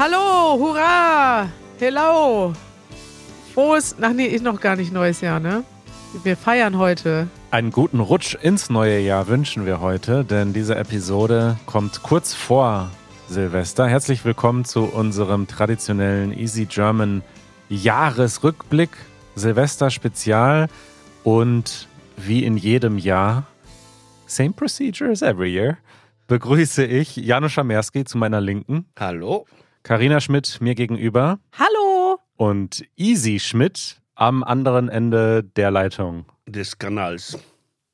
Hallo, hurra, hello. Frohes, ach nee, ist noch gar nicht neues Jahr, ne? Wir feiern heute. Einen guten Rutsch ins neue Jahr wünschen wir heute, denn diese Episode kommt kurz vor Silvester. Herzlich willkommen zu unserem traditionellen Easy German Jahresrückblick, Silvester Spezial und wie in jedem Jahr, same procedure as every year, begrüße ich Janusz Schamerski zu meiner Linken. Hallo. Karina Schmidt mir gegenüber. Hallo. Und Easy Schmidt am anderen Ende der Leitung. Des Kanals.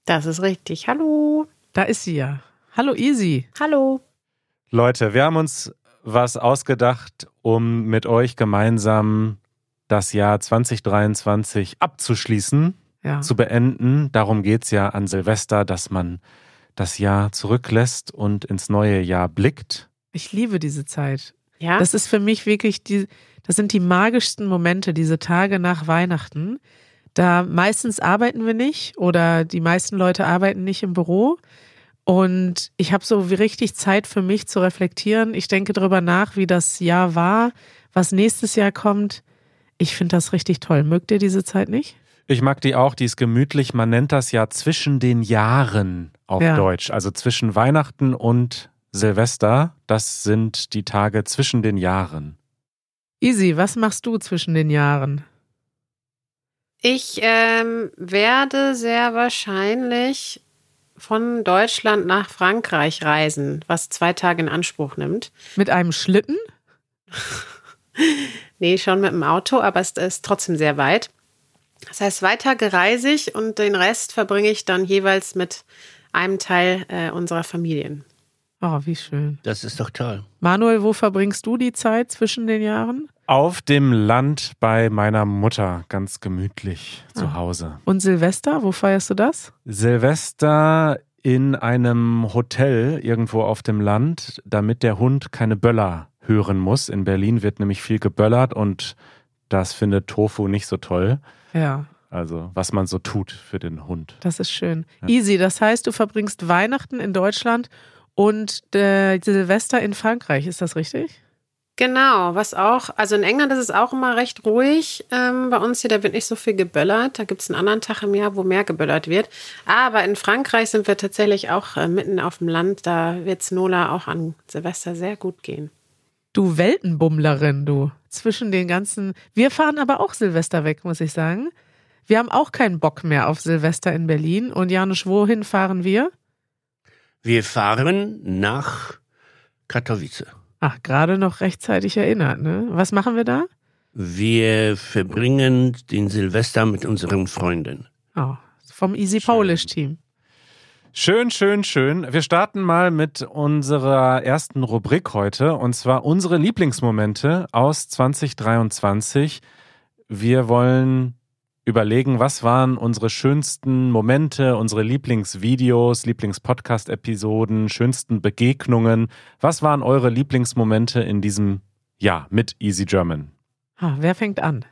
Das ist richtig. Hallo. Da ist sie ja. Hallo Easy. Hallo. Leute, wir haben uns was ausgedacht, um mit euch gemeinsam das Jahr 2023 abzuschließen, Ja. zu beenden. Darum geht's ja an Silvester, dass man das Jahr zurücklässt und ins neue Jahr blickt. Ich liebe diese Zeit. Ja. Das ist für mich wirklich die, das sind die magischsten Momente, diese Tage nach Weihnachten. Da meistens arbeiten wir nicht oder die meisten Leute arbeiten nicht im Büro. Und ich habe so wie richtig Zeit für mich zu reflektieren. Ich denke darüber nach, wie das Jahr war, was nächstes Jahr kommt. Ich finde das richtig toll. Mögt ihr diese Zeit nicht? Ich mag die auch, die ist gemütlich. Man nennt das ja zwischen den Jahren auf Ja. Deutsch. Also zwischen Weihnachten und Silvester. Das sind die Tage zwischen den Jahren. Easy, was machst du zwischen den Jahren? Ich ähm, werde sehr wahrscheinlich von Deutschland nach Frankreich reisen, was zwei Tage in Anspruch nimmt. Mit einem Schlitten? Nee, schon mit dem Auto, aber es ist trotzdem sehr weit. Das heißt, zwei Tage reise ich und den Rest verbringe ich dann jeweils mit einem Teil äh, unserer Familien. Oh, wie schön. Das ist doch toll. Manuel, wo verbringst du die Zeit zwischen den Jahren? Auf dem Land bei meiner Mutter, ganz gemütlich zu Ah. Hause. Und Silvester, wo feierst du das? Silvester in einem Hotel irgendwo auf dem Land, damit der Hund keine Böller hören muss. In Berlin wird nämlich viel geböllert und das findet Tofu nicht so toll. Ja, Also was man so tut für den Hund. das ist schön. Ja. Easy, das heißt, du verbringst Weihnachten in Deutschland und äh, Silvester in Frankreich, ist das richtig? Genau, was auch, also in England ist es auch immer recht ruhig. Ähm, bei uns hier, da wird nicht so viel geböllert. Da gibt es einen anderen Tag im Jahr, wo mehr geböllert wird. Aber in Frankreich sind wir tatsächlich auch äh, mitten auf dem Land. Da wird es Nola auch an Silvester sehr gut gehen. Du Weltenbummlerin, du. Zwischen den ganzen. Wir fahren aber auch Silvester weg, muss ich sagen. Wir haben auch keinen Bock mehr auf Silvester in Berlin. Und Janusz, wohin fahren wir? Wir fahren nach Katowice. Ach, gerade noch rechtzeitig erinnert, ne? Was machen wir da? Wir verbringen den Silvester mit unseren Freunden. Oh, vom Easy Polish Team. Schön, schön, schön. Wir starten mal mit unserer ersten Rubrik heute und zwar unsere Lieblingsmomente aus 2023. Wir wollen überlegen, was waren unsere schönsten Momente, unsere Lieblingsvideos, Lieblingspodcast-Episoden, schönsten Begegnungen. Was waren eure Lieblingsmomente in diesem Jahr mit Easy German? Ah, wer fängt an?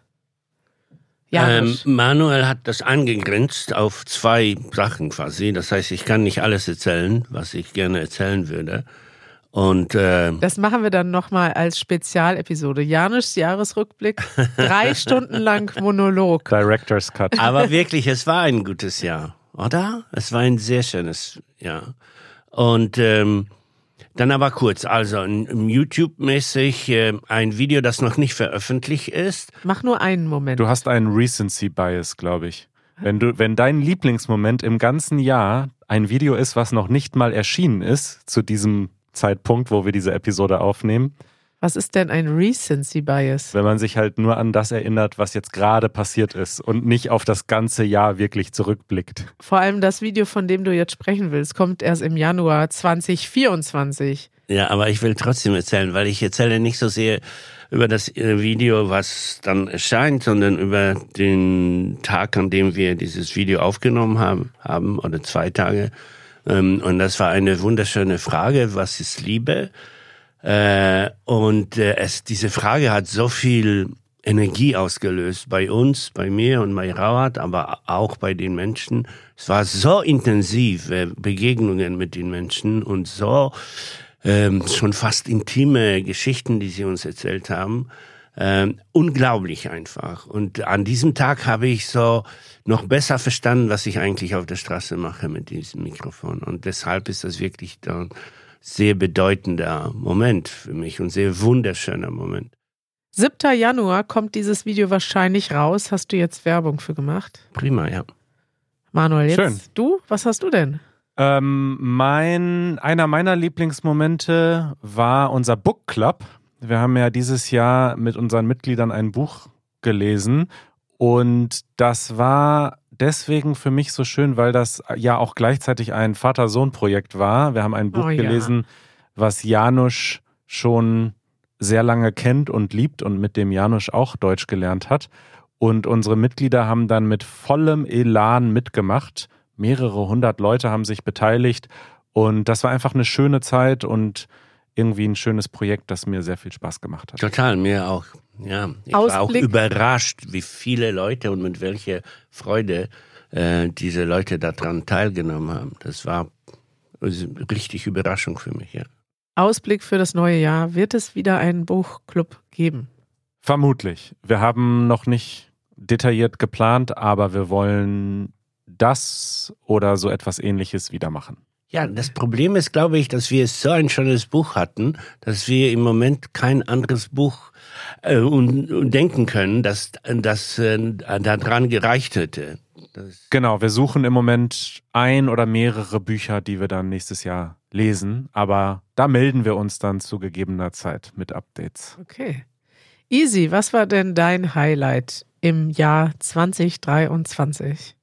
Ähm. Manuel hat das angegrenzt auf zwei Sachen quasi. Das heißt, ich kann nicht alles erzählen, was ich gerne erzählen würde. Und äh, Das machen wir dann nochmal als Spezialepisode. Janusz Jahresrückblick, drei Stunden lang Monolog. Director's Cut. Aber wirklich, es war ein gutes Jahr, oder? Es war ein sehr schönes Jahr. Und ähm, dann aber kurz, also YouTube-mäßig äh, ein Video, das noch nicht veröffentlicht ist. Mach nur einen Moment. Du hast einen Recency Bias, glaube ich. Wenn du, wenn dein Lieblingsmoment im ganzen Jahr ein Video ist, was noch nicht mal erschienen ist, zu diesem Zeitpunkt, wo wir diese Episode aufnehmen, Was ist denn ein Recency Bias? wenn man sich halt nur an das erinnert, was jetzt gerade passiert ist und nicht auf das ganze Jahr wirklich zurückblickt. Vor allem das Video, von dem du jetzt sprechen willst, kommt erst im Januar 2024. Ja, aber ich will trotzdem erzählen, weil ich erzähle nicht so sehr über das äh, Video, was dann erscheint, sondern über den Tag, an dem wir dieses Video aufgenommen haben, haben oder zwei Tage. Ähm, Und das war eine wunderschöne Frage, was ist Liebe? Äh, Und äh, es, diese Frage hat so viel Energie ausgelöst bei uns, bei mir und bei Rawat, aber auch bei den Menschen. Es war so intensiv, äh, Begegnungen mit den Menschen und so ähm, schon fast intime Geschichten, die sie uns erzählt haben. Ähm, unglaublich einfach. Und an diesem Tag habe ich so noch besser verstanden, was ich eigentlich auf der Straße mache mit diesem Mikrofon. Und deshalb ist das wirklich ein sehr bedeutender Moment für mich und sehr wunderschöner Moment. 7. Januar kommt dieses Video wahrscheinlich raus. Hast du jetzt Werbung für gemacht? Prima, ja. Manuel, jetzt Schön. du? Was hast du denn? Ähm, mein, einer meiner Lieblingsmomente war unser Book Club. Wir haben ja dieses Jahr mit unseren Mitgliedern ein Buch gelesen und das war deswegen für mich so schön, weil das ja auch gleichzeitig ein Vater-Sohn-Projekt war. Wir haben ein Buch Oh ja. gelesen, was Janusz schon sehr lange kennt und liebt und mit dem Janusz auch Deutsch gelernt hat. Und unsere Mitglieder haben dann mit vollem Elan mitgemacht. Mehrere hundert Leute haben sich beteiligt. Und das war einfach eine schöne Zeit und irgendwie ein schönes Projekt, das mir sehr viel Spaß gemacht hat. Total, mir auch. Ja, ich war auch Ausblick. überrascht, wie viele Leute und mit welcher Freude äh, diese Leute daran teilgenommen haben. Das war also, richtig Überraschung für mich, ja. Ausblick für das neue Jahr. Wird es wieder einen Buchclub geben? Vermutlich. Wir haben noch nicht detailliert geplant, aber wir wollen das oder so etwas ähnliches wieder machen. Ja, das Problem ist, glaube ich, dass wir so ein schönes Buch hatten, dass wir im Moment kein anderes Buch äh, und, und denken können, dass das äh, daran gereicht hätte. Das, Genau, wir suchen im Moment ein oder mehrere Bücher, die wir dann nächstes Jahr lesen, aber da melden wir uns dann zu gegebener Zeit mit Updates. Okay. Easy, was war denn dein Highlight im Jahr 2023?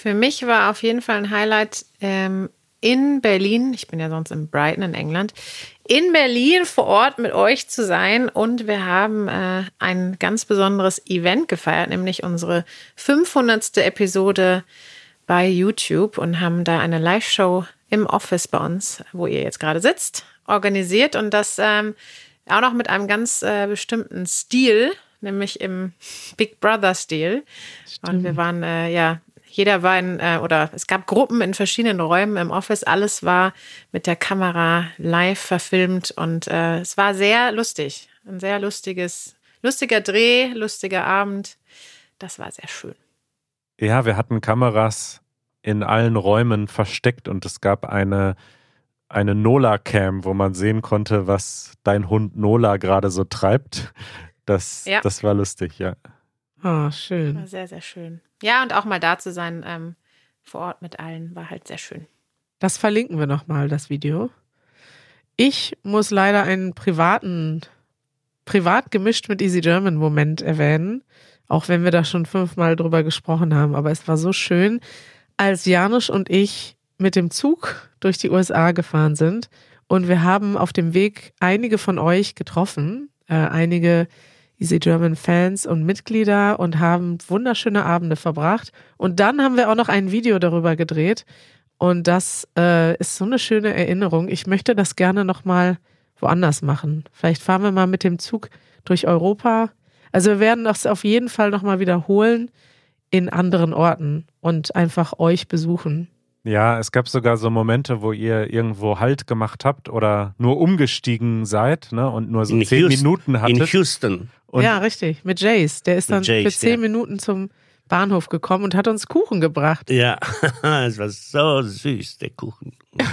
Für mich war auf jeden Fall ein Highlight ähm, in Berlin, ich bin ja sonst in Brighton in England, in Berlin vor Ort mit euch zu sein und wir haben äh, ein ganz besonderes Event gefeiert, nämlich unsere 500. Episode bei YouTube und haben da eine Live-Show im Office bei uns, wo ihr jetzt gerade sitzt, organisiert und das ähm, auch noch mit einem ganz äh, bestimmten Stil, nämlich im Big Brother-Stil. Und wir waren, äh, ja, jeder war in, äh, oder es gab Gruppen in verschiedenen Räumen im Office. Alles war mit der Kamera live verfilmt und äh, es war sehr lustig. Ein sehr lustiges, lustiger Dreh, lustiger Abend. Das war sehr schön. Ja, wir hatten Kameras in allen Räumen versteckt und es gab eine, eine Nola-Cam, wo man sehen konnte, was dein Hund Nola gerade so treibt. Das, Ja. das war lustig, ja. Ah, War schön. sehr, sehr schön. Ja, und auch mal da zu sein, ähm, vor Ort mit allen, war halt sehr schön. Das verlinken wir nochmal, das Video. Ich muss leider einen privaten, privat gemischt mit Easy German Moment erwähnen, auch wenn wir da schon fünfmal drüber gesprochen haben. Aber es war so schön, als Janusz und ich mit dem Zug durch die USA gefahren sind und wir haben auf dem Weg einige von euch getroffen, äh, einige Easy German Fans und Mitglieder und haben wunderschöne Abende verbracht. Und dann haben wir auch noch ein Video darüber gedreht. Und das äh, ist so eine schöne Erinnerung. Ich möchte das gerne nochmal woanders machen. Vielleicht fahren wir mal mit dem Zug durch Europa. Also wir werden das auf jeden Fall nochmal wiederholen in anderen Orten und einfach euch besuchen. Ja, es gab sogar so Momente, wo ihr irgendwo Halt gemacht habt oder nur umgestiegen seid ne, und nur so In zehn Houston- Minuten in hattet. Houston. Und ja, richtig. Mit Jace. Der ist dann Jace, für zehn ja. Minuten zum Bahnhof gekommen und hat uns Kuchen gebracht. Ja, es war so süß, der Kuchen. der,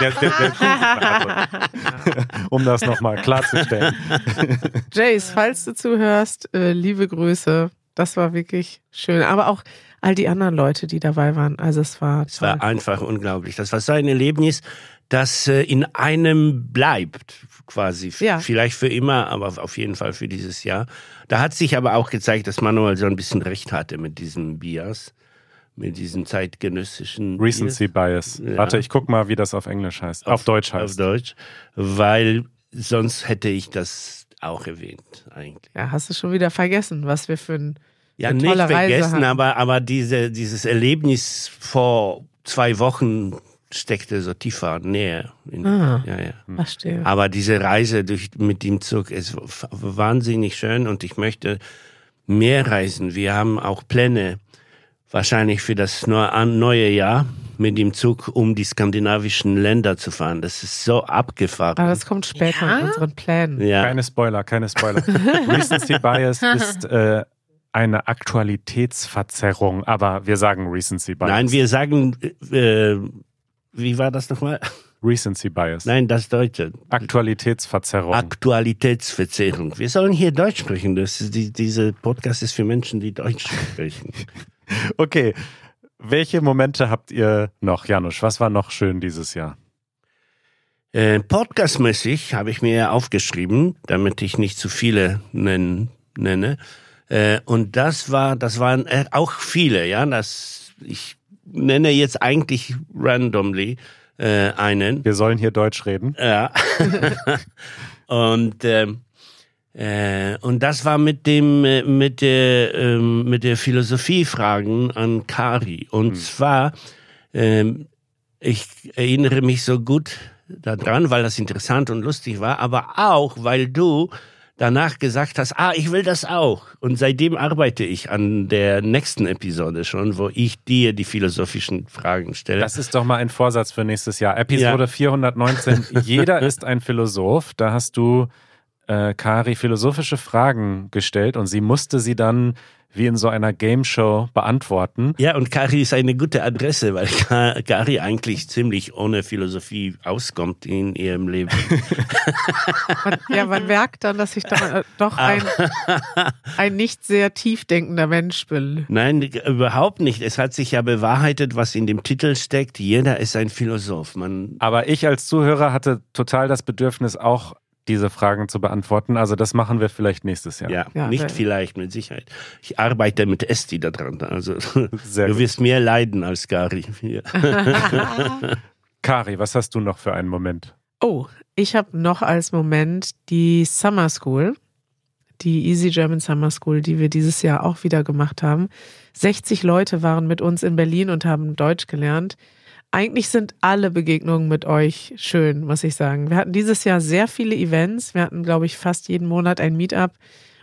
der, der, der Kuchen, um das nochmal klarzustellen. Jace, falls du zuhörst, äh, liebe Grüße. Das war wirklich schön. Aber auch all die anderen Leute, die dabei waren. Also es war Es toll. war einfach unglaublich. Das war so ein Erlebnis, das äh, in einem bleibt, quasi. Ja. Vielleicht für immer, aber auf jeden Fall für dieses Jahr. Da hat sich aber auch gezeigt, dass Manuel so ein bisschen recht hatte mit diesem Bias, mit diesem zeitgenössischen Recency Bias. Ja. Warte, ich guck mal, wie das auf Englisch heißt. Auf, Deutsch Auf heißt. Deutsch, weil sonst hätte ich das auch erwähnt, eigentlich. ja, hast du schon wieder vergessen, was wir für ein Ja, nicht vergessen, aber, aber diese, dieses Erlebnis vor zwei Wochen steckte so tiefer näher. In, Ah. ja, ja. Verstehe. Aber diese Reise durch, mit dem Zug ist wahnsinnig schön und ich möchte mehr reisen. Wir haben auch Pläne wahrscheinlich für das neue Jahr. mit dem Zug um die skandinavischen Länder zu fahren. Das ist so abgefahren. Aber das kommt später Ja? in unseren Plänen. ja. Keine Spoiler, keine Spoiler. Recency Bias ist äh, eine Aktualitätsverzerrung, aber wir sagen Recency Bias. Nein, wir sagen, äh, wie war das nochmal? Recency Bias. Nein, das Deutsche. Aktualitätsverzerrung. Aktualitätsverzerrung. Wir sollen hier Deutsch sprechen. Das ist die, diese Podcast ist für Menschen, die Deutsch sprechen. okay. Welche Momente habt ihr noch, Janusz? Was war noch schön dieses Jahr? Äh, Podcastmäßig habe ich mir aufgeschrieben, damit ich nicht zu viele nennen, nenne. Äh, und das war, das waren äh, auch viele, ja. Das ich nenne jetzt eigentlich randomly äh, einen. Wir sollen hier Deutsch reden. Ja. und ähm, äh, und das war mit dem äh, mit der ähm, mit der Philosophiefragen an Kari. Und zwar ähm, ich erinnere mich so gut daran, weil das interessant und lustig war, aber auch weil du danach gesagt hast, ah, ich will das auch. Und seitdem arbeite ich an der nächsten Episode schon, wo ich dir die philosophischen Fragen stelle. Das ist doch mal ein Vorsatz für nächstes Jahr. Episode Ja. 419. Jeder ist ein Philosoph. Da hast du äh, Kari philosophische Fragen gestellt und sie musste sie dann wie in so einer Game Show beantworten. Ja, und Kari ist eine gute Adresse, weil Ka- Kari eigentlich ziemlich ohne Philosophie auskommt in ihrem Leben. Man, ja, man merkt dann, dass ich da äh, doch ein, ein nicht sehr tiefdenkender Mensch bin. Nein, überhaupt nicht. Es hat sich ja bewahrheitet, was in dem Titel steckt. Jeder ist ein Philosoph. Man, Aber ich als Zuhörer hatte total das Bedürfnis, auch diese Fragen zu beantworten. Also das machen wir vielleicht nächstes Jahr. ja, Ja, nicht vielleicht, mit Sicherheit. Ich arbeite mit Esti daran. Also Sehr du gut. wirst mehr leiden als Kari. Kari, was hast du noch für einen Moment? Oh, ich habe noch als Moment die Summer School, die Easy German Summer School, die wir dieses Jahr auch wieder gemacht haben. 60 Leute waren mit uns in Berlin und haben Deutsch gelernt. Eigentlich sind alle Begegnungen mit euch schön, muss ich sagen. Wir hatten dieses Jahr sehr viele Events. Wir hatten, glaube ich, fast jeden Monat ein Meetup.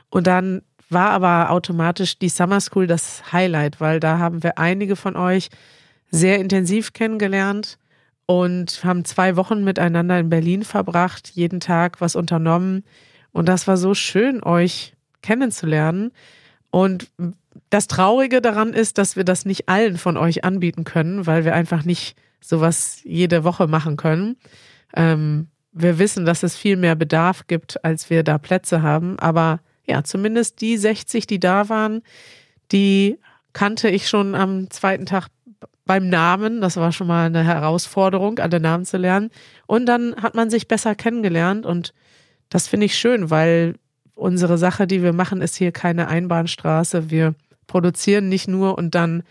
Und dann war aber automatisch die Summer School das Highlight, weil da haben wir einige von euch sehr intensiv kennengelernt und haben zwei Wochen miteinander in Berlin verbracht, jeden Tag was unternommen. Und das war so schön, euch kennenzulernen. Und das Traurige daran ist, dass wir das nicht allen von euch anbieten können, weil wir einfach nicht sowas jede Woche machen können. Ähm, wir wissen, dass es viel mehr Bedarf gibt, als wir da Plätze haben. Aber ja, zumindest die 60, die da waren, die kannte ich schon am zweiten Tag beim Namen. Das war schon mal eine Herausforderung, alle Namen zu lernen. Und dann hat man sich besser kennengelernt und das finde ich schön, weil unsere Sache, die wir machen, ist hier keine Einbahnstraße. Wir produzieren nicht nur und dann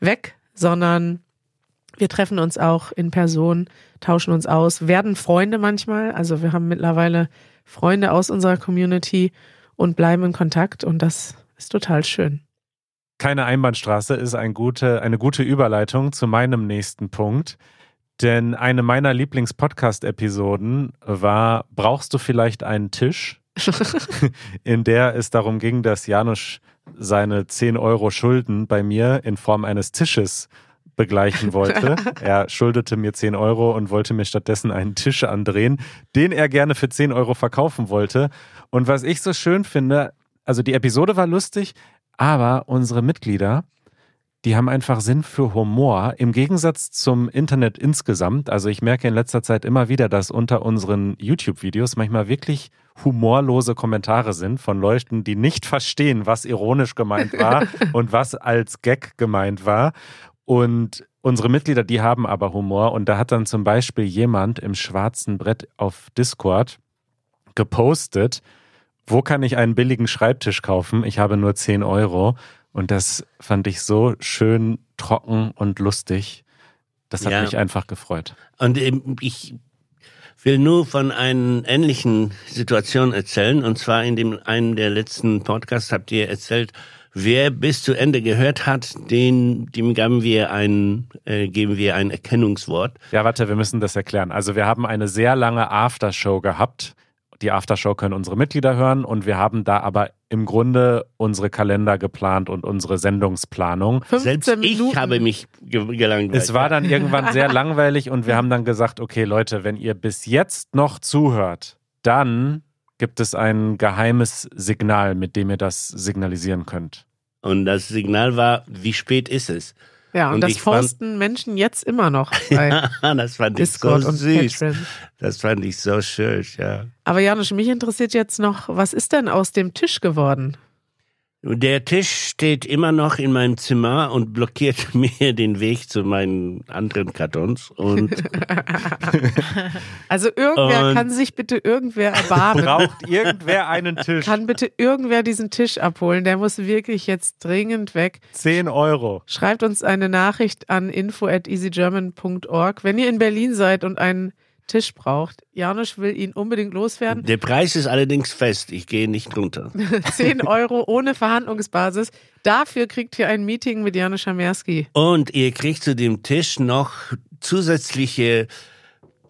weg, sondern wir treffen uns auch in Person, tauschen uns aus, werden Freunde manchmal. Also wir haben mittlerweile Freunde aus unserer Community und bleiben in Kontakt und das ist total schön. Keine Einbahnstraße ist ein gute, eine gute Überleitung zu meinem nächsten Punkt. Denn eine meiner Lieblings-Podcast-Episoden war Brauchst du vielleicht einen Tisch? in der es darum ging, dass Janusz seine 10 Euro Schulden bei mir in Form eines Tisches begleichen wollte. er schuldete mir 10 Euro und wollte mir stattdessen einen Tisch andrehen, den er gerne für 10 Euro verkaufen wollte. Und was ich so schön finde, also die Episode war lustig, aber unsere Mitglieder, die haben einfach Sinn für Humor im Gegensatz zum Internet insgesamt. Also ich merke in letzter Zeit immer wieder, dass unter unseren YouTube-Videos manchmal wirklich humorlose Kommentare sind von Leuten, die nicht verstehen, was ironisch gemeint war und was als Gag gemeint war. Und unsere Mitglieder, die haben aber Humor. Und da hat dann zum Beispiel jemand im schwarzen Brett auf Discord gepostet, wo kann ich einen billigen Schreibtisch kaufen? Ich habe nur 10 Euro. Und das fand ich so schön trocken und lustig. Das hat Ja. mich einfach gefreut. Und ähm, ich will nur von einer ähnlichen Situation erzählen. Und zwar in dem einen der letzten Podcasts habt ihr erzählt, wer bis zu Ende gehört hat, den, dem geben wir ein, äh, geben wir ein Erkennungswort. Ja, warte, wir müssen das erklären. Also wir haben eine sehr lange Aftershow gehabt. Die Aftershow können unsere Mitglieder hören und wir haben da aber im Grunde unsere Kalender geplant und unsere Sendungsplanung. 15 Selbst ich Minuten. habe mich ge gelangweilt. Es war dann irgendwann sehr langweilig und wir haben dann gesagt, okay Leute, wenn ihr bis jetzt noch zuhört, dann gibt es ein geheimes Signal, mit dem ihr das signalisieren könnt. Und das Signal war, wie spät ist es? Ja, und, Und das ich fand- posten Menschen jetzt immer noch bei das fand ich Discord so und süß. Patreon. Das fand ich so schön, ja. Aber Janusz, mich interessiert jetzt noch, was ist denn aus dem Tisch geworden? Der Tisch steht immer noch in meinem Zimmer und blockiert mir den Weg zu meinen anderen Kartons. Und Also irgendwer Und- kann sich bitte irgendwer erbarmen. Braucht irgendwer einen Tisch? Kann bitte irgendwer diesen Tisch abholen? Der muss wirklich jetzt dringend weg. 10 Euro. Schreibt uns eine Nachricht an info at easygerman.org. Wenn ihr in Berlin seid und einen Tisch braucht, Janusz will ihn unbedingt loswerden. der Preis ist allerdings fest. Ich gehe nicht runter. 10 Euro ohne Verhandlungsbasis. Dafür kriegt ihr ein Meeting mit Janusz Schamerski. Und ihr kriegt zu dem Tisch noch zusätzliche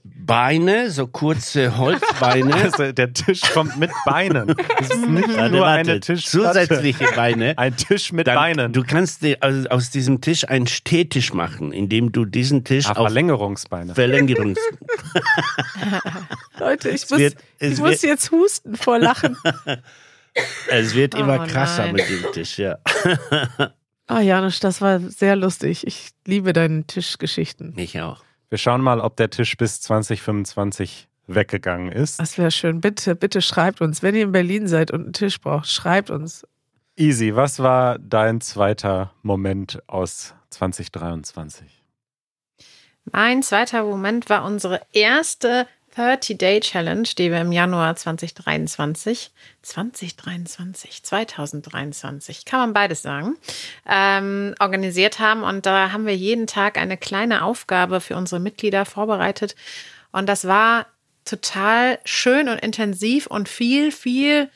Beine, so kurze Holzbeine. Also der Tisch kommt mit Beinen. Es ist nicht Warte, nur warte. eine Tischplatte. zusätzliche Beine. Ein Tisch mit Dann, Beinen. Du kannst dir aus, diesem Tisch einen Stehtisch machen, indem du diesen Tisch Ah, auf Verlängerungsbeine. Verlängerungs... Leute, ich Es muss, wird- ich muss jetzt husten vor Lachen. Es wird immer Oh, krasser nein. mit dem Tisch, ja. Ah, Janusz, das war sehr lustig. Ich liebe deine Tischgeschichten. Ich auch. Wir schauen mal, ob der Tisch bis 2025 weggegangen ist. Das wäre schön. Bitte, bitte schreibt uns. Wenn ihr in Berlin seid und einen Tisch braucht, schreibt uns. Easy, was war dein zweiter Moment aus 2023? Mein zweiter Moment war unsere erste 30-Day-Challenge, die wir im Januar 2023, 2023, 2023, kann man beides sagen, ähm, organisiert haben. Und da haben wir jeden Tag eine kleine Aufgabe für unsere Mitglieder vorbereitet. Und das war total schön und intensiv und viel, viel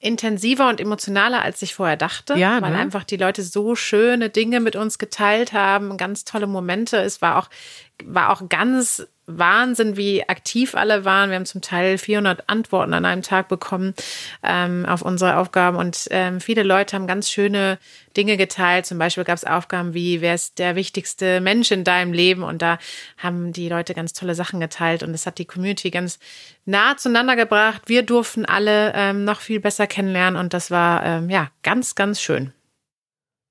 intensiver und emotionaler, als ich vorher dachte, Ja, weil ne? einfach die Leute so schöne Dinge mit uns geteilt haben, ganz tolle Momente. Es war auch, war auch ganz Wahnsinn, wie aktiv alle waren. Wir haben zum Teil 400 Antworten an einem Tag bekommen ähm, auf unsere Aufgaben und ähm, viele Leute haben ganz schöne Dinge geteilt. Zum Beispiel gab es Aufgaben wie, wer ist der wichtigste Mensch in deinem Leben? Und da haben die Leute ganz tolle Sachen geteilt und es hat die Community ganz nah zueinander gebracht. Wir durften alle ähm, noch viel besser kennenlernen und das war ähm, ja ganz, ganz schön.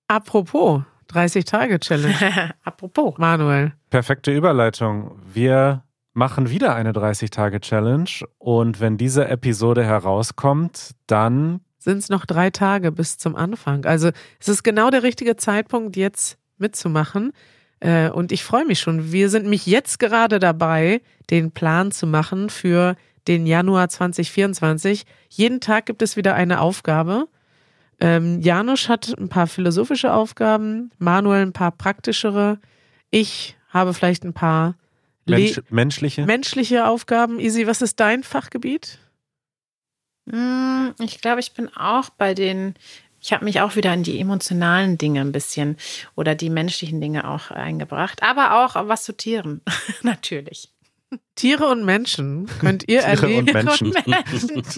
Apropos 30-Tage-Challenge. Apropos. Manuel. Perfekte Überleitung. Wir machen wieder eine 30-Tage-Challenge und wenn diese Episode herauskommt, dann Sind es noch drei Tage bis zum Anfang. Also es ist genau der richtige Zeitpunkt, jetzt mitzumachen. Äh, Und ich freue mich schon. Wir sind mich jetzt gerade dabei, den Plan zu machen für den Januar 2024. Jeden Tag gibt es wieder eine Aufgabe. Ähm, Janusz hat ein paar philosophische Aufgaben, Manuel ein paar praktischere. Ich habe vielleicht ein paar Mensch, menschliche. menschliche Aufgaben. Easy, was ist dein Fachgebiet? Mm, Ich glaube, ich bin auch bei den, ich habe mich auch wieder in die emotionalen Dinge ein bisschen oder die menschlichen Dinge auch eingebracht, aber auch was zu Tieren, natürlich. Tiere und Menschen könnt ihr Tiere erleben. und Menschen.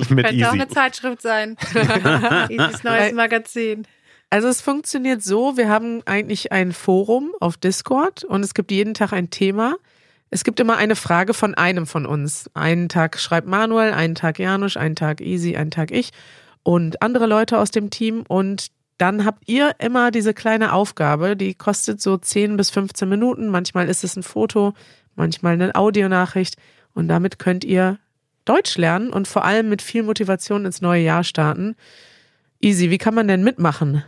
Mit Könnte auch Easy. eine Zeitschrift sein. Isis neues Magazin. Also es funktioniert so, wir haben eigentlich ein Forum auf Discord und es gibt jeden Tag ein Thema. Es gibt immer eine Frage von einem von uns. Einen Tag schreibt Manuel, einen Tag Janusz, einen Tag Easy, einen Tag ich und andere Leute aus dem Team und dann habt ihr immer diese kleine Aufgabe, die kostet so 10 bis 15 Minuten. Manchmal ist es ein Foto, manchmal eine Audionachricht und damit könnt ihr Deutsch lernen und vor allem mit viel Motivation ins neue Jahr starten. Easy, wie kann man denn mitmachen?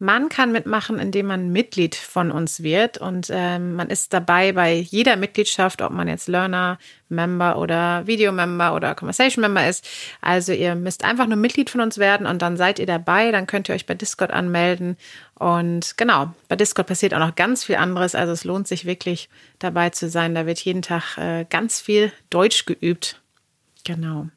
Man kann mitmachen, indem man Mitglied von uns wird und ähm, man ist dabei bei jeder Mitgliedschaft, ob man jetzt Learner, Member oder Video-Member oder Conversation-Member ist. Also ihr müsst einfach nur Mitglied von uns werden und dann seid ihr dabei, dann könnt ihr euch bei Discord anmelden und genau, bei Discord passiert auch noch ganz viel anderes, also es lohnt sich wirklich dabei zu sein. Da wird jeden Tag äh, ganz viel Deutsch geübt. Genau.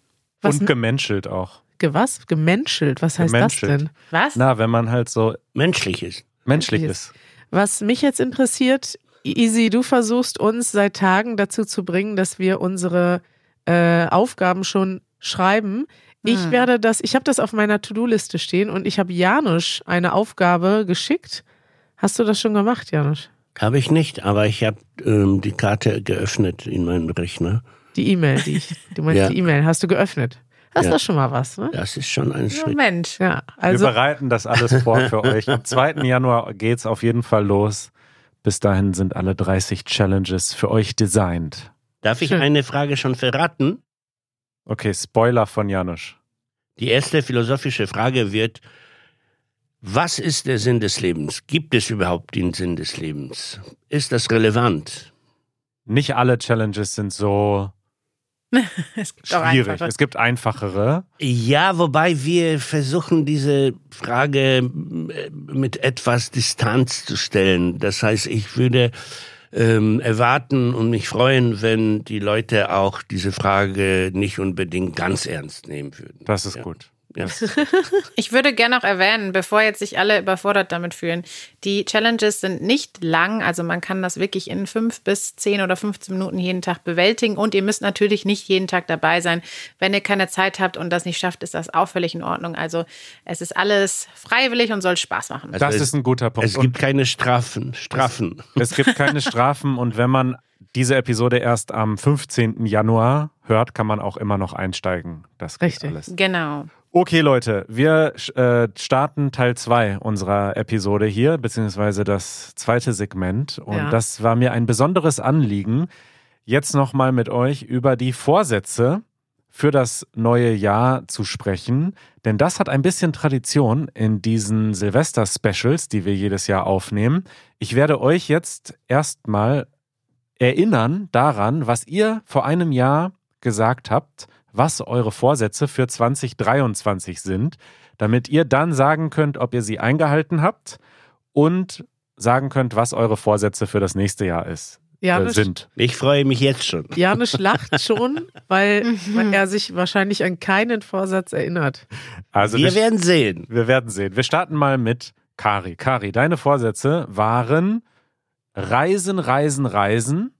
Was, Und gemenschelt auch. Ge was? Gemenschelt? Was heißt das Gemenschelt. denn? Was? Na, wenn man halt so Menschliches. menschlich Menschlich ist. Was mich jetzt interessiert, Easy, du versuchst uns seit Tagen dazu zu bringen, dass wir unsere äh, Aufgaben schon schreiben. Ich Hm. werde das, ich habe das auf meiner To-Do-Liste stehen und ich habe Janusz eine Aufgabe geschickt. Hast du das schon gemacht, Janusz? Habe ich nicht, aber ich habe ähm, die Karte geöffnet in meinem Rechner. Die E-Mail, die ich, du meinst Ja. die E-Mail, hast du geöffnet? Das ist Ja. doch schon mal was, ne? Das ist schon ein Schritt. Moment. Ja, Wir also bereiten das alles vor für euch. Am 2. Januar geht's auf jeden Fall los. Bis dahin sind alle 30 Challenges für euch designt. Darf ich Schön. eine Frage schon verraten? Okay, Spoiler von Janusz. Die erste philosophische Frage wird, was ist der Sinn des Lebens? Gibt es überhaupt den Sinn des Lebens? Ist das relevant? Nicht alle Challenges sind so Es gibt schwierig. Es gibt einfachere. Ja, wobei wir versuchen, diese Frage äh, mit etwas Distanz zu stellen. Das heißt, ich würde ähm, erwarten und mich freuen, wenn die Leute auch diese Frage nicht unbedingt ganz ernst nehmen würden. Das ist Ja. gut. Ja. Ich würde gerne noch erwähnen, bevor jetzt sich alle überfordert damit fühlen, die Challenges sind nicht lang, also man kann das wirklich in fünf bis zehn oder 15 Minuten jeden Tag bewältigen und ihr müsst natürlich nicht jeden Tag dabei sein. Wenn ihr keine Zeit habt und das nicht schafft, ist das auch völlig in Ordnung. Also es ist alles freiwillig und soll Spaß machen. Also Das es- ist ein guter Punkt. Es gibt keine Strafen. Strafen. Und es gibt keine Strafen und wenn man diese Episode erst am 15. Januar hört, kann man auch immer noch einsteigen. Das geht Richtig. alles. Genau. Okay, Leute, wir äh, starten Teil 2 unserer Episode hier, beziehungsweise das zweite Segment. Und Ja. das war mir ein besonderes Anliegen, jetzt nochmal mit euch über die Vorsätze für das neue Jahr zu sprechen. Denn das hat ein bisschen Tradition in diesen Silvester-Specials, die wir jedes Jahr aufnehmen. Ich werde euch jetzt erstmal erinnern daran, was ihr vor einem Jahr gesagt habt, was eure Vorsätze für 2023 sind, damit ihr dann sagen könnt, ob ihr sie eingehalten habt und sagen könnt, was eure Vorsätze für das nächste Jahr ist, äh, Janusz, sind. Ich freue mich jetzt schon. Janusz lacht schon, weil, weil er sich wahrscheinlich an keinen Vorsatz erinnert. Also Wir werden sehen. wir werden sehen. Wir starten mal mit Kari. Kari, deine Vorsätze waren Reisen, Reisen, Reisen.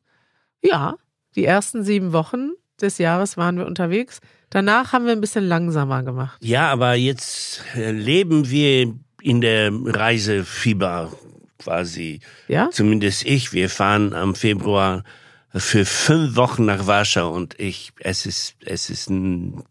Ja, die ersten sieben Wochen des Jahres waren wir unterwegs. Danach haben wir ein bisschen langsamer gemacht. Ja, aber jetzt äh, leben wir in der Reisefieber quasi. Ja? Zumindest ich. Wir fahren am Februar für fünf Wochen nach Warschau und ich, es ist, es ist ein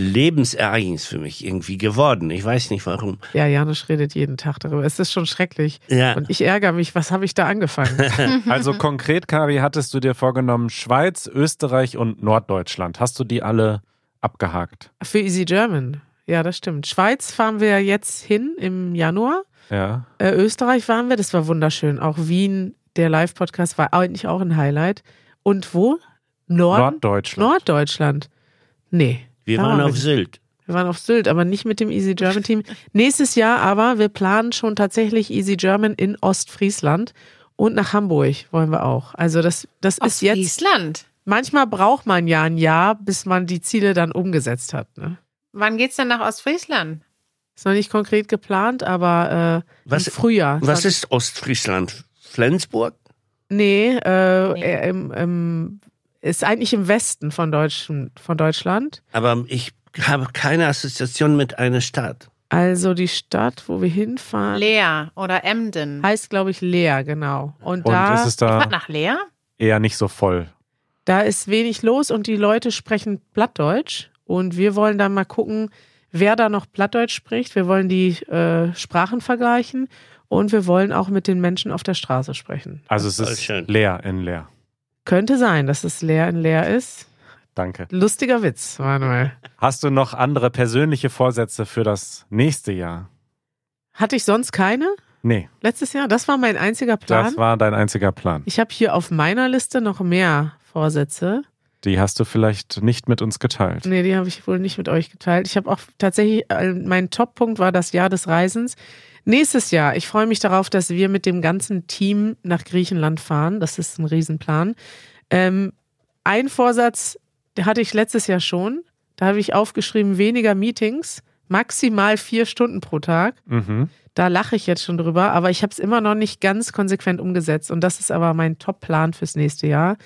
Lebensereignis für mich irgendwie geworden. Ich weiß nicht warum. Ja, Janusz redet jeden Tag darüber. Es ist schon schrecklich. Ja. Und ich ärgere mich, was habe ich da angefangen? Also konkret, Kari, hattest du dir vorgenommen, Schweiz, Österreich und Norddeutschland. Hast du die alle abgehakt? Für Easy German. Ja, das stimmt. Schweiz fahren wir jetzt hin im Januar. Ja. Äh, Österreich waren wir, das war wunderschön. Auch Wien, der Live-Podcast war eigentlich auch ein Highlight. Und wo? Norden? Norddeutschland. Norddeutschland. Nee. Wir da waren wir auf nicht. Sylt. Wir waren auf Sylt, aber nicht mit dem Easy German Team. Nächstes Jahr aber, wir planen schon tatsächlich Easy German in Ostfriesland und nach Hamburg wollen wir auch. Also das, das ist jetzt, Island. manchmal braucht man ja ein Jahr, bis man die Ziele dann umgesetzt hat. Ne? Wann geht's denn nach Ostfriesland? Ist noch nicht konkret geplant, aber äh, Was- im Frühjahr. Was ist Ostfriesland? Flensburg? Nee, äh, Nee. Im, im, ist eigentlich im Westen von, Deutschen, von Deutschland. Aber ich habe keine Assoziation mit einer Stadt. Also die Stadt, wo wir hinfahren, Leer oder Emden. heißt, glaube ich, Leer, genau. Und, Und da, ist es da Fahrt nach Leer? eher nicht so voll? da ist wenig los und die Leute sprechen Plattdeutsch. Und wir wollen dann mal gucken, wer da noch Plattdeutsch spricht. Wir wollen die äh, Sprachen vergleichen und wir wollen auch mit den Menschen auf der Straße sprechen. Also es ist leer in leer. Könnte sein, dass es leer in leer ist. Danke. Lustiger Witz, Manuel. Hast du noch andere persönliche Vorsätze für das nächste Jahr? Hatte ich sonst keine? Nee, Letztes Jahr? Das war mein einziger Plan. das war dein einziger Plan. Ich habe hier auf meiner Liste noch mehr Vorsätze. Die hast du vielleicht nicht mit uns geteilt. Nee, die habe ich wohl nicht mit euch geteilt. Ich habe auch tatsächlich, äh, mein Top-Punkt war das Jahr des Reisens. Nächstes Jahr, ich freue mich darauf, dass wir mit dem ganzen Team nach Griechenland fahren. Das ist ein Riesenplan. Ähm, ein Vorsatz, hatte ich letztes Jahr schon. Da habe ich aufgeschrieben, weniger Meetings, maximal vier Stunden pro Tag. Mhm. Da lache ich jetzt schon drüber, aber ich habe es immer noch nicht ganz konsequent umgesetzt. Und das ist aber mein Top-Plan fürs nächste Jahr.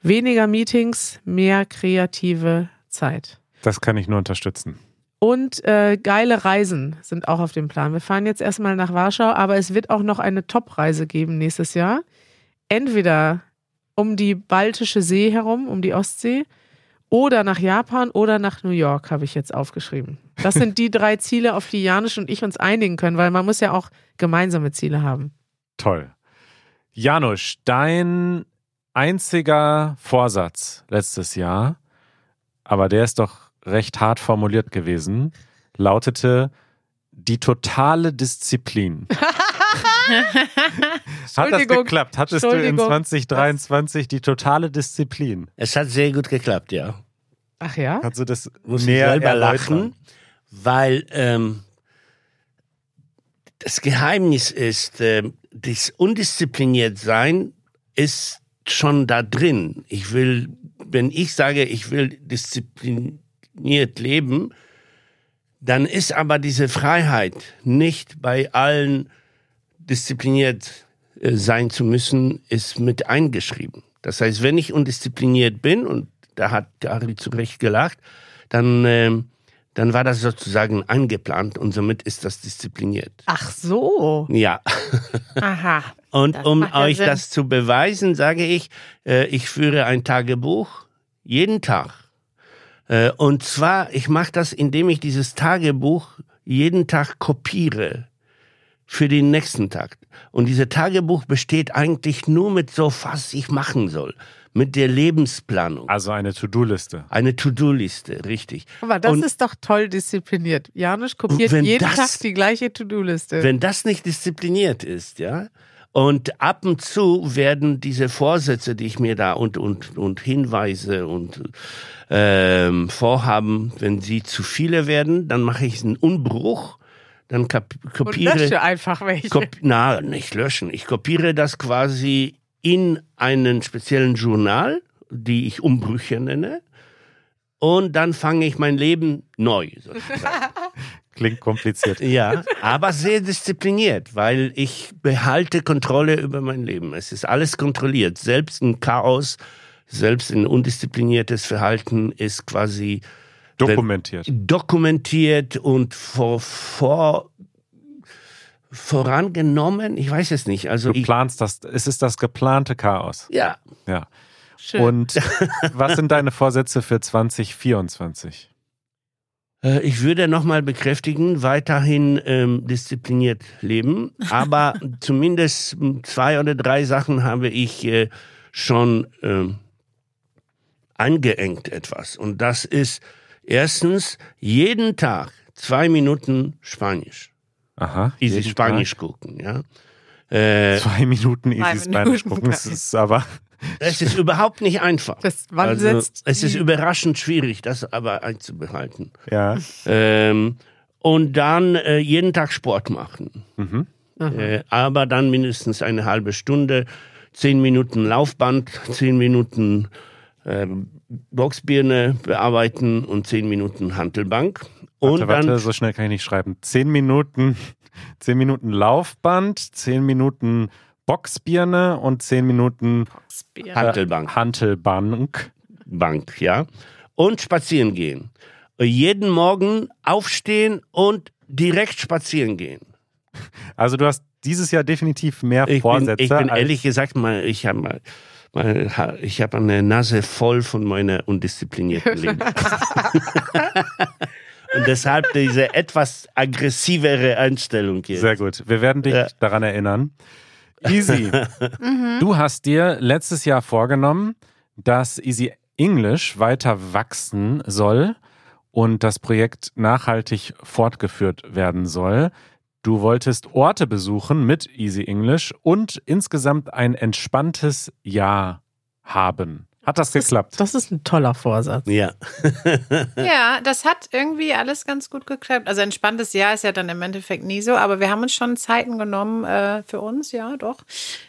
Weniger Meetings, mehr kreative Zeit. Das kann ich nur unterstützen. Und äh, geile Reisen sind auch auf dem Plan. Wir fahren jetzt erstmal nach Warschau, aber es wird auch noch eine Top-Reise geben nächstes Jahr. Entweder um die Baltische See herum, um die Ostsee, oder nach Japan oder nach New York, habe ich jetzt aufgeschrieben. Das sind die drei Ziele, auf die Janisch und ich uns einigen können, weil man muss ja auch gemeinsame Ziele haben. Toll. Janusz, dein einziger Vorsatz letztes Jahr, aber der ist doch recht hart formuliert gewesen, lautete die totale Disziplin. Hat das geklappt? Hattest du in Entschuldigung. 2023 die totale Disziplin? Es hat sehr gut geklappt, ja. Ach ja? Kannst du das Muss ich näher selber erläutern? lachen, weil ähm, das Geheimnis ist, ähm, das undiszipliniert sein ist schon da drin. Ich will, wenn ich sage, ich will diszipliniert leben, dann ist aber diese Freiheit nicht bei allen diszipliniert äh, sein zu müssen, ist mit eingeschrieben. Das heißt, wenn ich undiszipliniert bin, und da hat Gary zu Recht gelacht, dann, ähm, dann war das sozusagen eingeplant und somit ist das diszipliniert. Ach so. Ja. Aha. Und um euch Sinn. das zu beweisen, sage ich, äh, ich führe ein Tagebuch jeden Tag. Äh, und zwar, ich mache das, indem ich dieses Tagebuch jeden Tag kopiere für den nächsten Tag. Und dieses Tagebuch besteht eigentlich nur mit so, was ich machen soll. Mit der Lebensplanung. Also eine To-Do-Liste. Eine To-Do-Liste, richtig. Aber das Und- ist doch toll diszipliniert. Janusz kopiert jeden das- Tag die gleiche To-Do-Liste. Wenn das nicht diszipliniert ist, ja, und ab und zu werden diese Vorsätze, die ich mir da und, und, und Hinweise und ähm, Vorhaben, wenn sie zu viele werden, dann mache ich einen Umbruch, dann kap Und kopiere. lösche einfach welche. Kop na, nicht löschen. Ich kopiere das quasi in einen speziellen Journal, die ich Umbrüche nenne. Und dann fange ich mein Leben neu. Klingt kompliziert. Ja, aber sehr diszipliniert, weil ich behalte Kontrolle über mein Leben. Es ist alles kontrolliert. Selbst ein Chaos, selbst ein undiszipliniertes Verhalten ist quasi Dokumentiert. dokumentiert und vor, vor, vorangenommen. Ich weiß es nicht. Also Du ich, planst das, es ist das geplante Chaos. ja, Ja. Schön. Und was sind deine Vorsätze für 2024? Äh, Ich würde nochmal bekräftigen, weiterhin ähm, diszipliniert leben, aber zumindest zwei oder drei Sachen habe ich äh, schon ähm, angeengt etwas. Und das ist erstens jeden Tag zwei Minuten Spanisch. Aha. Easy Spanisch gucken, ja. Äh, Tag Zwei Minuten Easy Spanish Minuten. gucken. Das ist aber es ist überhaupt nicht einfach. Das, wann Also, setzt es ist überraschend schwierig, das aber einzubehalten. ja. Ähm, und dann äh, jeden Tag Sport machen. Mhm. Äh, aber dann mindestens eine halbe Stunde, zehn Minuten Laufband, zehn Minuten ähm, Boxbirne bearbeiten und zehn Minuten Hantelbank. Und Warte, warte, dann so schnell kann ich nicht schreiben. Zehn Minuten, zehn Minuten Laufband, zehn Minuten Boxbirne und zehn Minuten Bier. Hantelbank, Hantelbank. Bank, ja. Und spazieren gehen. Jeden Morgen aufstehen und direkt spazieren gehen. Also du hast dieses Jahr definitiv mehr Ich bin, Vorsätze. ich bin ehrlich gesagt mal, ich habe mal, mal, ich habe eine Nase voll von meiner undisziplinierten Leben. Und deshalb diese etwas aggressivere Einstellung jetzt. Sehr gut. Wir werden dich Ja. daran erinnern. Easy. Du hast dir letztes Jahr vorgenommen, dass Easy English weiter wachsen soll und das Projekt nachhaltig fortgeführt werden soll. Du wolltest Orte besuchen mit Easy English und insgesamt ein entspanntes Jahr haben. Hat das geklappt? Das ist ein toller Vorsatz. Ja. Ja, das hat irgendwie alles ganz gut geklappt. Also entspanntes Jahr ist ja dann im Endeffekt nie so, aber wir haben uns schon Zeiten genommen äh, für uns, ja, doch.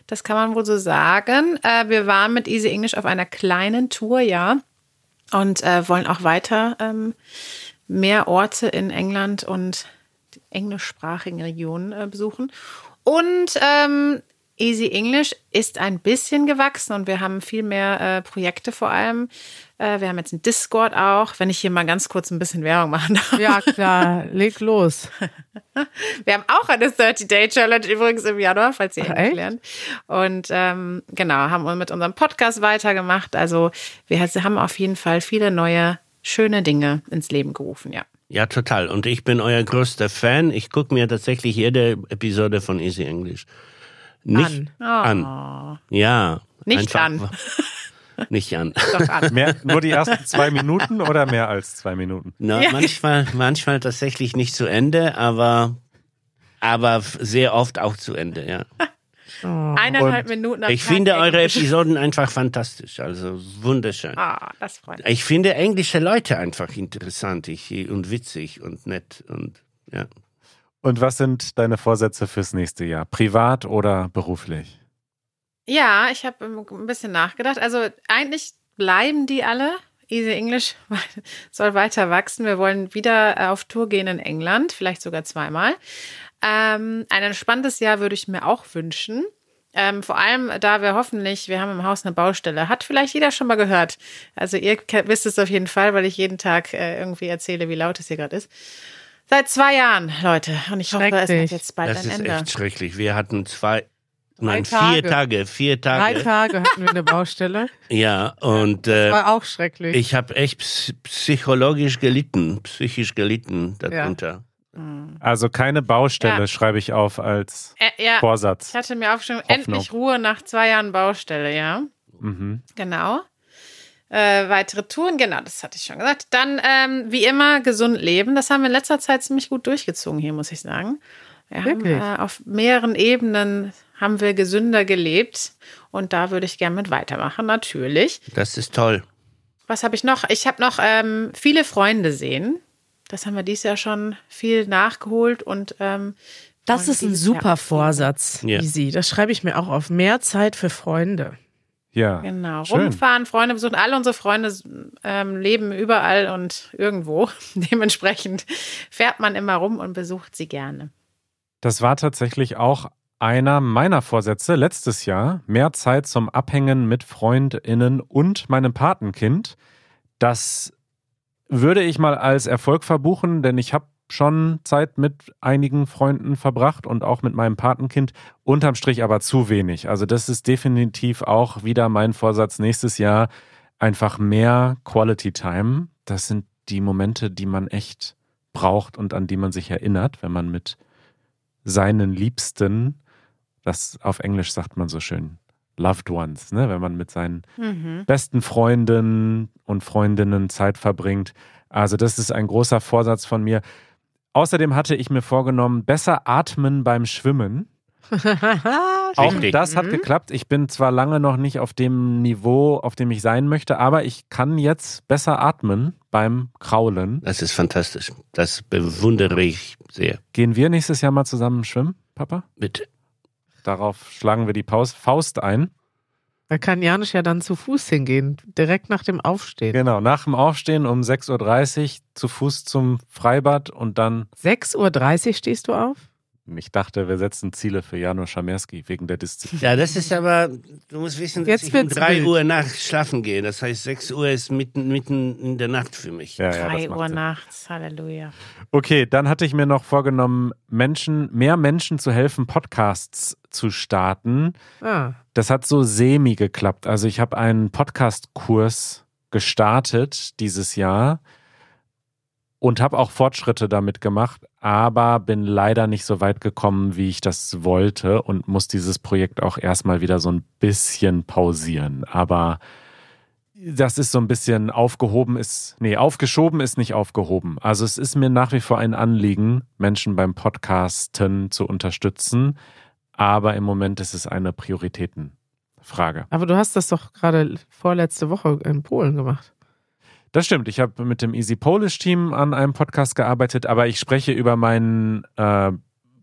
Das kann man wohl so sagen. Äh, wir waren mit Easy English auf einer kleinen Tour, ja, und äh, wollen auch weiter ähm, mehr Orte in England und die englischsprachigen Regionen äh, besuchen. Und ähm, Easy English ist ein bisschen gewachsen und wir haben viel mehr äh, Projekte vor allem. Äh, wir haben jetzt einen Discord auch, wenn ich hier mal ganz kurz ein bisschen Werbung machen darf. Ja, klar, leg los. Wir haben auch eine 30-Day-Challenge übrigens im Januar, falls ihr Ach, Englisch lernt. Und ähm, genau, haben wir mit unserem Podcast weitergemacht. Also wir haben auf jeden Fall viele neue, schöne Dinge ins Leben gerufen, ja. Ja, total. Und ich bin euer größter Fan. Ich gucke mir tatsächlich jede Episode von Easy English nicht An. an. Ja. Nicht einfach- Nicht an. Doch an. Mehr, nur die ersten zwei Minuten oder mehr als zwei Minuten? Na, Ja. manchmal, manchmal tatsächlich nicht zu Ende, aber, aber sehr oft auch zu Ende, ja. Eineinhalb Minuten. Ich Tag finde eure Englisch. Episoden einfach fantastisch, also wunderschön. Ah, das freut mich. Ich finde englische Leute einfach interessant ich, und witzig und nett und ja. Und was sind deine Vorsätze fürs nächste Jahr? Privat oder beruflich? Ja, ich habe ein bisschen nachgedacht. Also eigentlich bleiben die alle. Easy English soll weiter wachsen. Wir wollen wieder äh, auf Tour gehen in England, vielleicht sogar zweimal. Ähm, ein entspanntes Jahr würde ich mir auch wünschen. Ähm, vor allem, da wir hoffentlich, wir haben im Haus eine Baustelle. Hat vielleicht jeder schon mal gehört. Also ihr wisst es auf jeden Fall, weil ich jeden Tag äh, irgendwie erzähle, wie laut es hier gerade ist. Seit zwei Jahren, Leute. Und ich hoffe, es hat Schrecklich. jetzt bald Das ein ist Ende. echt schrecklich. Wir hatten zwei, Drei nein, vier Tage. Tage, vier Drei Tage. Tage hatten wir eine Baustelle. Ja, und äh, War auch schrecklich. ich habe echt ps- psychologisch gelitten, psychisch gelitten darunter. Also keine Baustelle Ja. schreibe ich auf als Äh, ja, Vorsatz. Ich hatte mir aufgeschrieben, Hoffnung. endlich Ruhe nach zwei Jahren Baustelle, ja. Mhm. Genau. Äh, weitere Touren, genau, das hatte ich schon gesagt. Dann, ähm, wie immer, gesund leben. Das haben wir in letzter Zeit ziemlich gut durchgezogen hier, muss ich sagen. Wir haben, Wirklich? äh, auf mehreren Ebenen haben wir gesünder gelebt und da würde ich gerne mit weitermachen, natürlich. Das ist toll. Was habe ich noch? Ich habe noch ähm, viele Freunde sehen. Das haben wir dieses Jahr schon viel nachgeholt und ähm, Das ist ein super Vorsatz, Ja. Easy. Das schreibe ich mir auch auf. Mehr Zeit für Freunde. Ja. Genau, Schön. rumfahren, Freunde besuchen. Alle unsere Freunde ähm, leben überall und irgendwo. Dementsprechend fährt man immer rum und besucht sie gerne. Das war tatsächlich auch einer meiner Vorsätze letztes Jahr. Mehr Zeit zum Abhängen mit FreundInnen und meinem Patenkind. Das würde ich mal als Erfolg verbuchen, denn ich habe schon Zeit mit einigen Freunden verbracht und auch mit meinem Patenkind. Unterm Strich aber zu wenig. Also das ist definitiv auch wieder mein Vorsatz nächstes Jahr. Einfach mehr Quality Time. Das sind die Momente, die man echt braucht und an die man sich erinnert, wenn man mit seinen Liebsten, das auf Englisch sagt man so schön, Loved Ones, ne? wenn man mit seinen Mhm. besten Freunden und Freundinnen Zeit verbringt. Also das ist ein großer Vorsatz von mir. Außerdem hatte ich mir vorgenommen, besser atmen beim Schwimmen. Auch Richtig. das hat geklappt. Ich bin zwar lange noch nicht auf dem Niveau, auf dem ich sein möchte, aber ich kann jetzt besser atmen beim Kraulen. Das ist fantastisch. Das bewundere ich sehr. Gehen wir nächstes Jahr mal zusammen schwimmen, Papa? Bitte. Darauf schlagen wir die Faust ein. Da kann Janusz ja dann zu Fuß hingehen, direkt nach dem Aufstehen. Genau, nach dem Aufstehen um 6.30 Uhr zu Fuß zum Freibad und dann, 6.30 Uhr stehst du auf? Ich dachte, wir setzen Ziele für Janusz Schamerski wegen der Disziplin. Ja, das ist aber, du musst wissen, dass Jetzt ich um wird's drei wild. Uhr nachts schlafen gehe. Das heißt, 6 Uhr ist mitten, mitten in der Nacht für mich. Ja, ja, macht Uhr Sinn. nachts, Halleluja. Okay, dann hatte ich mir noch vorgenommen, Menschen, mehr Menschen zu helfen, Podcasts zu starten. Ah, Das hat so semi geklappt. Also ich habe einen Podcast-Kurs gestartet dieses Jahr und habe auch Fortschritte damit gemacht, aber bin leider nicht so weit gekommen, wie ich das wollte und muss dieses Projekt auch erstmal wieder so ein bisschen pausieren. Aber das ist so ein bisschen aufgehoben ist, nee, aufgeschoben ist nicht aufgehoben. Also es ist mir nach wie vor ein Anliegen, Menschen beim Podcasten zu unterstützen, aber im Moment ist es eine Prioritätenfrage. aber du hast das doch gerade vorletzte Woche in Polen gemacht. Das stimmt. Ich habe mit dem Easy Polish Team an einem Podcast gearbeitet, aber ich spreche über meinen äh,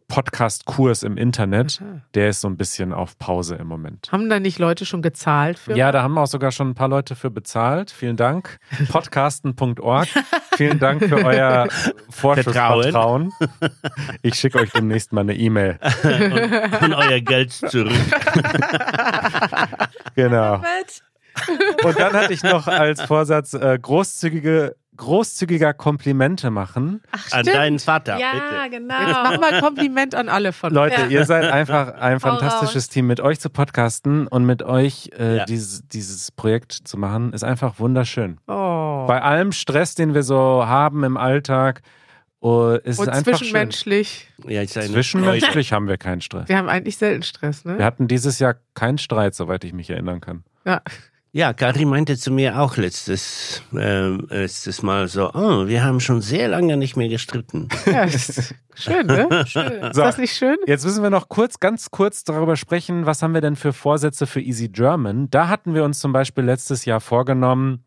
Podcast-Kurs im Internet. Aha. Der ist so ein bisschen auf Pause im Moment. Haben da nicht Leute schon gezahlt für? Ja, da haben auch sogar schon ein paar Leute für bezahlt. Vielen Dank. Podcasten.org. Vielen Dank für euer Vorschussvertrauen. Ich schicke euch demnächst mal eine E-Mail. Und euer Geld zurück. Genau. Und dann hatte ich noch als Vorsatz äh, großzügige, großzügiger Komplimente machen. Ach, An deinen Vater, Ja, bitte. Jetzt genau. mach mal ein Kompliment an alle von Leute, Ja. ihr seid einfach ein fantastisches Team. Mit euch zu podcasten und mit euch äh, Ja. dieses, dieses Projekt zu machen, ist einfach wunderschön. Oh. Bei allem Stress, den wir so haben im Alltag, oh, ist es Und einfach schön. zwischenmenschlich. Ja, Zwischenmenschlich haben wir keinen Stress. Wir haben eigentlich selten Stress, ne? Wir hatten dieses Jahr keinen Streit, soweit ich mich erinnern kann. Ja. Ja, Kari meinte zu mir auch letztes, ähm, letztes Mal so, oh, wir haben schon sehr lange nicht mehr gestritten. ja ist schön, ne? Schön. Ist So. das nicht schön? Jetzt müssen wir noch kurz, ganz kurz darüber sprechen, was haben wir denn für Vorsätze für Easy German? Da hatten wir uns zum Beispiel letztes Jahr vorgenommen,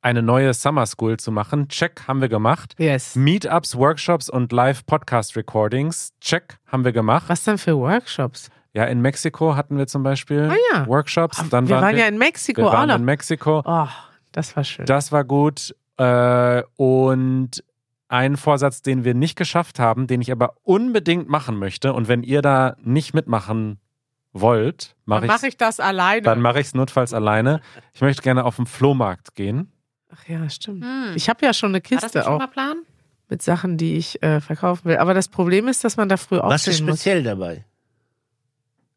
eine neue Summer School zu machen. Check haben wir gemacht. Yes. Meetups, Workshops und Live-Podcast-Recordings. Check haben wir gemacht. Was denn für Workshops? Ja, in Mexiko hatten wir zum Beispiel Ah ja. Workshops. Dann wir waren waren ja in Mexiko wir auch waren noch. in Mexiko. Oh, das war schön. Das war gut. Äh, und ein Vorsatz, den wir nicht geschafft haben, den ich aber unbedingt machen möchte. Und wenn ihr da nicht mitmachen wollt, mache Dann ich mache ich das alleine. dann mache ich es notfalls alleine. Ich möchte gerne auf den Flohmarkt gehen. Ach ja, stimmt. Hm. Ich habe ja schon eine War das Kiste nicht schon auch mal Plan? mit Sachen, die ich äh, verkaufen will. Aber das Problem ist, dass man da früh Was ist aufstehen muss. speziell dabei?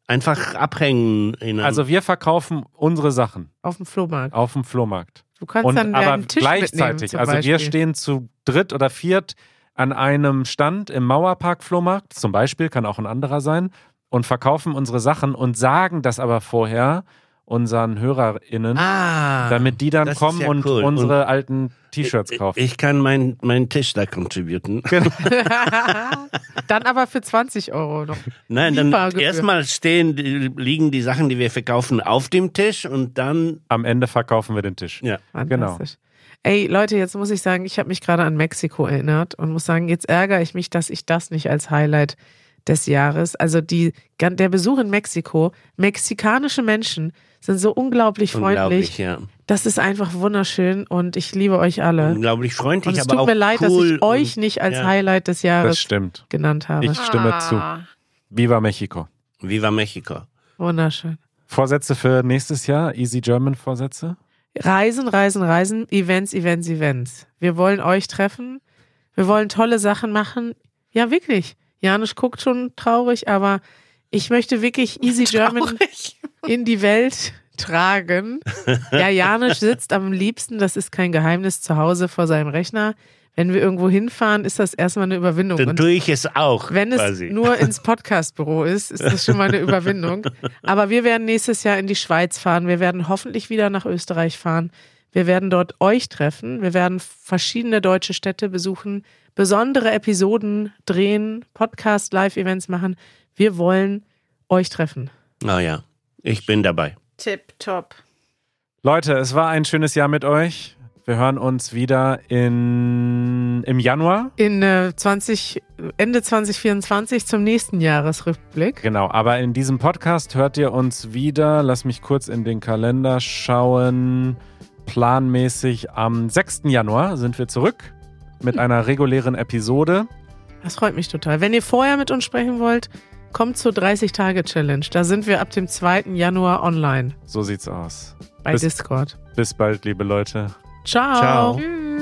Einfach abhängen Also wir verkaufen unsere Sachen Auf dem Flohmarkt. auf dem Flohmarkt. Du kannst Und dann aber Tisch gleichzeitig, zum also wir stehen zu dritt oder viert an einem Stand im Mauerpark Flohmarkt, zum Beispiel, kann auch ein anderer sein, und verkaufen unsere Sachen und sagen das aber vorher unseren HörerInnen, Ah, damit die dann kommen ja und cool. unsere alten T-Shirts kaufen. ich kann meinen mein Tisch da contributen. dann aber für 20 Euro noch. Nein, dann erstmal stehen, liegen die Sachen, die wir verkaufen, auf dem Tisch und dann, Am Ende verkaufen wir den Tisch. ja. Genau. Fantastisch. Ey, Leute, jetzt muss ich sagen, ich habe mich gerade an Mexiko erinnert und muss sagen, jetzt ärgere ich mich, dass ich das nicht als Highlight des Jahres, also die, der Besuch in Mexiko, mexikanische Menschen sind so unglaublich freundlich. Unglaublich, ja. Das ist einfach wunderschön und ich liebe euch alle. Unglaublich freundlich, Und es aber tut auch mir leid, cool dass ich euch und- nicht als ja. Highlight des Das Jahres stimmt. genannt habe. Ich stimme zu. Ah. Viva Mexico. Viva Mexico. Wunderschön. Vorsätze für nächstes Jahr? Easy German Vorsätze? Reisen, Reisen, Reisen, Events, Events, Events. Wir wollen euch treffen. Wir wollen tolle Sachen machen. Ja, wirklich. Janusz guckt schon traurig, aber ich möchte wirklich Easy German Traurig. in die Welt tragen. Ja, Janusz sitzt am liebsten, das ist kein Geheimnis, zu Hause vor seinem Rechner. Wenn wir irgendwo hinfahren, ist das erstmal eine Überwindung. Dann tue ich es auch. wenn es quasi. nur ins Podcastbüro ist, ist das schon mal eine Überwindung. Aber wir werden nächstes Jahr in die Schweiz fahren. Wir werden hoffentlich wieder nach Österreich fahren. Wir werden dort euch treffen. Wir werden verschiedene deutsche Städte besuchen, besondere Episoden drehen, Podcast, Live-Events machen. Wir wollen euch treffen. Oh ja, ich bin dabei. Tip top. Leute, es war ein schönes Jahr mit euch. Wir hören uns wieder in, im Januar. In äh, 20, Ende 2024 zum nächsten Jahresrückblick. Genau, aber in diesem Podcast hört ihr uns wieder. Lass mich kurz in den Kalender schauen. Planmäßig am 6. Januar sind wir zurück mit einer regulären Episode. Das freut mich total. Wenn ihr vorher mit uns sprechen wollt, kommt zur 30-Tage-Challenge. Da sind wir ab dem 2. Januar online So sieht's aus. bei Bis- Discord. Bis bald, liebe Leute. Ciao. Ciao. Tschüss.